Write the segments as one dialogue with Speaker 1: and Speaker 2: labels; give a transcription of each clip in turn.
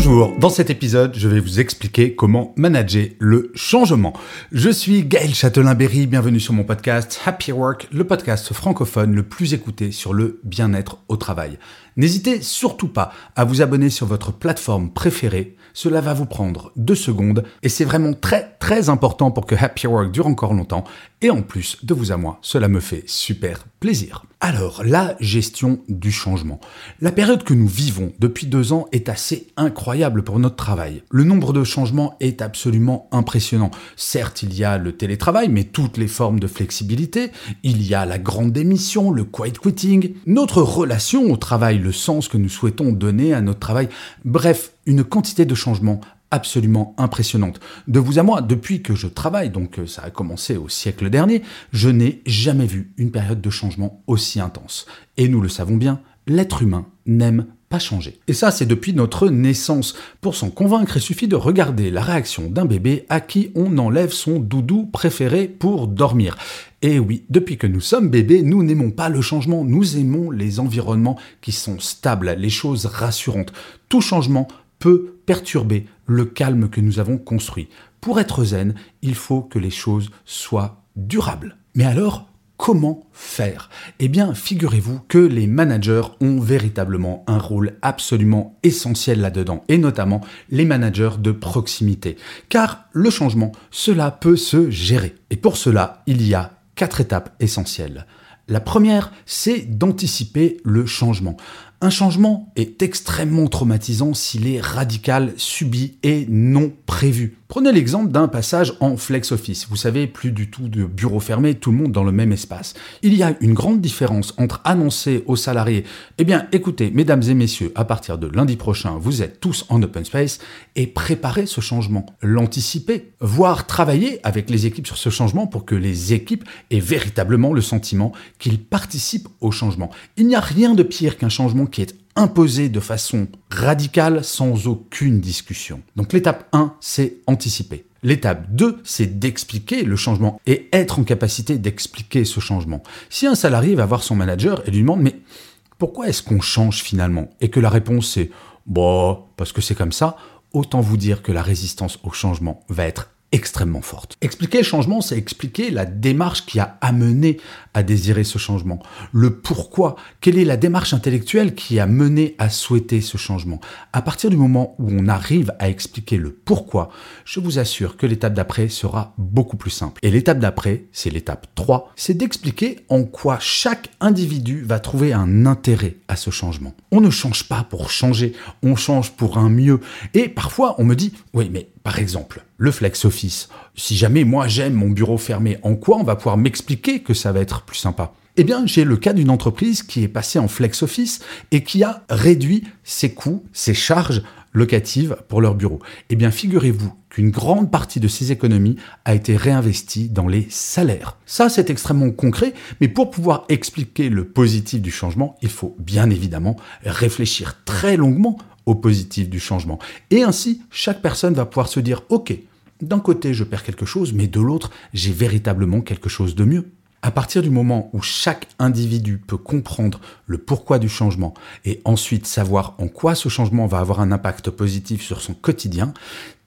Speaker 1: Bonjour, dans cet épisode, je vais vous expliquer comment manager le changement. Je suis Gaël Châtelain-Berry, bienvenue sur mon podcast Happy Work, le podcast francophone le plus écouté sur le bien-être au travail. N'hésitez surtout pas à vous abonner sur votre plateforme préférée, cela va vous prendre deux secondes et c'est vraiment très très important pour que Happy Work dure encore longtemps et en plus de vous à moi, cela me fait super plaisir. Alors, la gestion du changement. La période que nous vivons depuis deux ans est assez incroyable pour notre travail. Le nombre de changements est absolument impressionnant. Certes, il y a le télétravail, mais toutes les formes de flexibilité. Il y a la grande démission, le quiet quitting, notre relation au travail, le sens que nous souhaitons donner à notre travail. Bref, une quantité de changements absolument impressionnante. De vous à moi, depuis que je travaille, donc euh, ça a commencé au siècle dernier, je n'ai jamais vu une période de changement aussi intense. Et nous le savons bien, l'être humain n'aime pas changer. Et ça, c'est depuis notre naissance. Pour s'en convaincre, il suffit de regarder la réaction d'un bébé à qui on enlève son doudou préféré pour dormir. Et oui, depuis que nous sommes bébés, nous n'aimons pas le changement, nous aimons les environnements qui sont stables, les choses rassurantes. Tout changement peut perturber le calme que nous avons construit. Pour être zen, il faut que les choses soient durables. Mais alors, comment faire? Eh bien, figurez-vous que les managers ont véritablement un rôle absolument essentiel là-dedans, et notamment les managers de proximité. Car le changement, cela peut se gérer. Et pour cela, il y a quatre étapes essentielles. La première, c'est d'anticiper le changement. Un changement est extrêmement traumatisant s'il est radical, subi et non prévu. Prenez l'exemple d'un passage en flex office. Vous savez, plus du tout de bureau fermé, tout le monde dans le même espace. Il y a une grande différence entre annoncer aux salariés, eh bien écoutez, mesdames et messieurs, à partir de lundi prochain, vous êtes tous en open space, et préparer ce changement, l'anticiper, voire travailler avec les équipes sur ce changement pour que les équipes aient véritablement le sentiment qu'ils participent au changement. Il n'y a rien de pire qu'un changement qui est imposé de façon radicale sans aucune discussion. Donc l'étape 1, c'est anticiper. L'étape 2, c'est d'expliquer le changement et être en capacité d'expliquer ce changement. Si un salarié va voir son manager et lui demande mais pourquoi est-ce qu'on change finalement? Et que la réponse c'est bon, parce que c'est comme ça, autant vous dire que la résistance au changement va être extrêmement forte. Expliquer le changement, c'est expliquer la démarche qui a amené à désirer ce changement, le pourquoi, quelle est la démarche intellectuelle qui a mené à souhaiter ce changement? À partir du moment où on arrive à expliquer le pourquoi, je vous assure que l'étape d'après sera beaucoup plus simple. Et l'étape d'après, c'est l'étape 3, c'est d'expliquer en quoi chaque individu va trouver un intérêt à ce changement. On ne change pas pour changer, on change pour un mieux. Et parfois, on me dit, oui, mais par exemple, le flex office. Si jamais moi j'aime mon bureau fermé, en quoi on va pouvoir m'expliquer que ça va être plus sympa? Eh bien, j'ai le cas d'une entreprise qui est passée en flex office et qui a réduit ses coûts, ses charges locatives pour leur bureau. Eh bien, figurez-vous qu'une grande partie de ces économies a été réinvestie dans les salaires. Ça, c'est extrêmement concret, mais pour pouvoir expliquer le positif du changement, il faut bien évidemment réfléchir très longuement au positif du changement. Et ainsi, chaque personne va pouvoir se dire, OK, d'un côté, je perds quelque chose, mais de l'autre, j'ai véritablement quelque chose de mieux. À partir du moment où chaque individu peut comprendre le pourquoi du changement et ensuite savoir en quoi ce changement va avoir un impact positif sur son quotidien,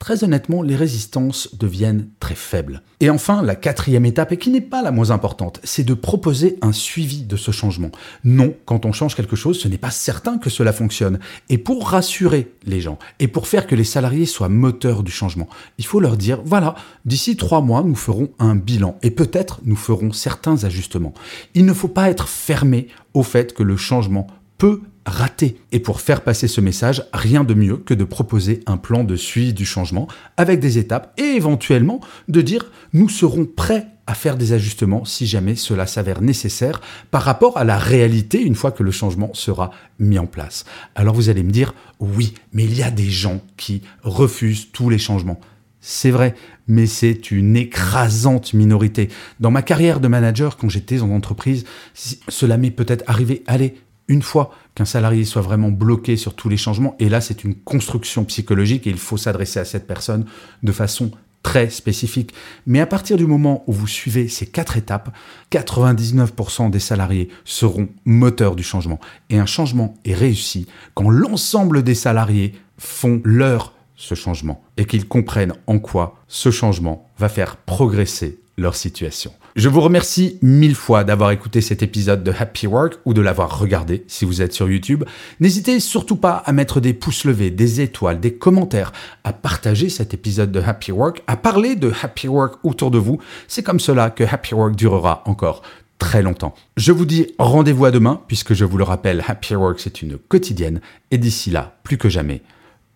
Speaker 1: très honnêtement, les résistances deviennent très faibles. Et enfin, la quatrième étape, et qui n'est pas la moins importante, c'est de proposer un suivi de ce changement. Non, quand on change quelque chose, ce n'est pas certain que cela fonctionne. Et pour rassurer les gens, et pour faire que les salariés soient moteurs du changement, il faut leur dire, voilà, d'ici trois mois, nous ferons un bilan, et peut-être nous ferons certains ajustements. Il ne faut pas être fermé au fait que le changement peut rater. Et pour faire passer ce message, rien de mieux que de proposer un plan de suivi du changement avec des étapes et éventuellement de dire nous serons prêts à faire des ajustements si jamais cela s'avère nécessaire par rapport à la réalité une fois que le changement sera mis en place. Alors vous allez me dire, oui, mais il y a des gens qui refusent tous les changements. C'est vrai, mais c'est une écrasante minorité. Dans ma carrière de manager, quand j'étais en entreprise, cela m'est peut-être arrivé, allez, une fois qu'un salarié soit vraiment bloqué sur tous les changements, et là c'est une construction psychologique et il faut s'adresser à cette personne de façon très spécifique. Mais à partir du moment où vous suivez ces quatre étapes, 99% des salariés seront moteurs du changement. Et un changement est réussi quand l'ensemble des salariés font leur ce changement et qu'ils comprennent en quoi ce changement va faire progresser situation. Je vous remercie mille fois d'avoir écouté cet épisode de Happy Work ou de l'avoir regardé si vous êtes sur YouTube. N'hésitez surtout pas à mettre des pouces levés, des étoiles, des commentaires, à partager cet épisode de Happy Work, à parler de Happy Work autour de vous. C'est comme cela que Happy Work durera encore très longtemps. Je vous dis rendez-vous à demain puisque je vous le rappelle, Happy Work c'est une quotidienne et d'ici là, plus que jamais,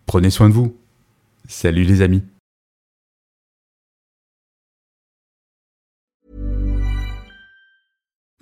Speaker 1: prenez soin de vous. Salut les amis.